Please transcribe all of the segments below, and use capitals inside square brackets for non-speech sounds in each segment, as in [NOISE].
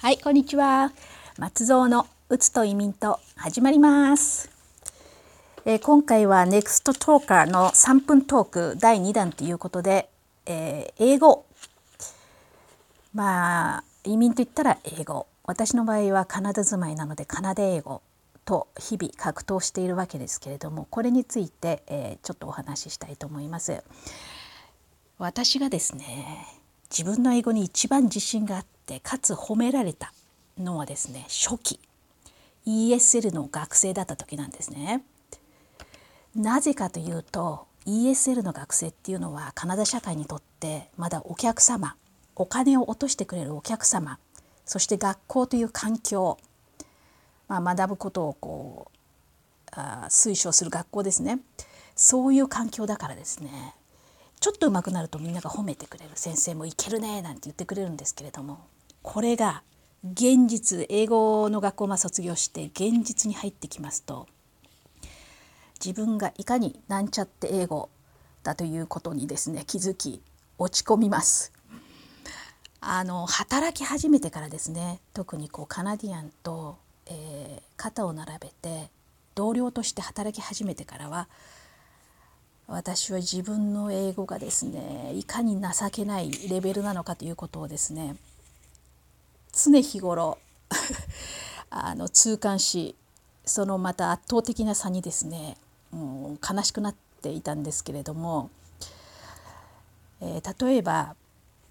はい、こんにちは。松蔵のうつと移民と始まります。えー、今回は NEXT Talker の3分トーク第2弾ということで、えー、英語。まあ、移民と言ったら英語。私の場合はカナダ住まいなのでカナダ英語と日々格闘しているわけですけれども、これについて、えー、ちょっとお話ししたいと思います。私がですね、自分の英語に一番自信があってかつ褒められたのはですね初期。ESL の学生だった時なんですね。なぜかというと ESL の学生っていうのはカナダ社会にとってまだお客様お金を落としてくれるお客様そして学校という環境、まあ、学ぶことをこうあ推奨する学校ですね。そういう環境だからですね。ちょっと上手くなるとみんなが褒めてくれる先生もいけるねなんて言ってくれるんですけれどもこれが現実英語の学校を卒業して現実に入ってきますと自分がいかになんちゃって英語だということにですね気づき落ち込みます。あの働き始めてからですね特にこうカナディアンと、えー、肩を並べて同僚として働き始めてからは私は自分の英語がですねいかに情けないレベルなのかということをですね常日頃 [LAUGHS] あの痛感しそのまた圧倒的な差にですねもう悲しくなっていたんですけれども、えー、例えば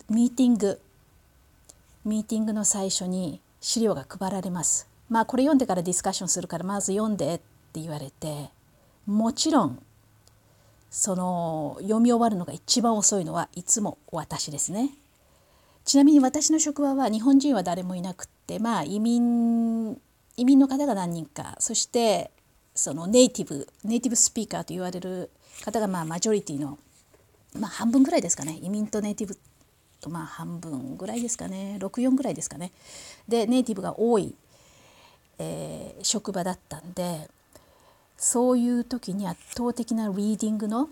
ミーティングミーティングの最初に資料が配られます。まあこれ読んでからディスカッションするからまず読んでって言われてもちろんその読み終わるのが一番遅いのはいつも私ですね。ちなみに私の職場は日本人は誰もいなくってまあ移民移民の方が何人かそしてそのネイティブネイティブスピーカーと言われる方がまあマジョリティのまあ半分ぐらいですかね。移民とネイティブとまあ半分ぐらいですかね。64ぐらいですかね。でネイティブが多い、えー、職場だったんでそういう時に圧倒的なリーディングの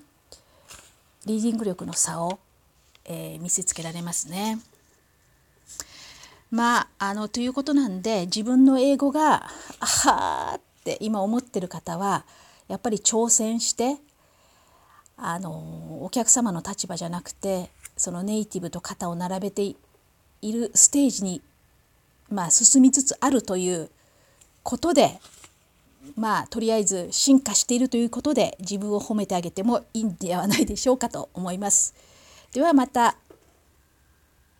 リーディング力の差を、えー、見せつけられますね。まああのということなんで自分の英語があはーって今思ってる方はやっぱり挑戦してあのお客様の立場じゃなくてそのネイティブと肩を並べているステージに、まあ、進みつつあるということでまあとりあえず進化しているということで自分を褒めてあげてもいいんではないでしょうかと思います。ではまた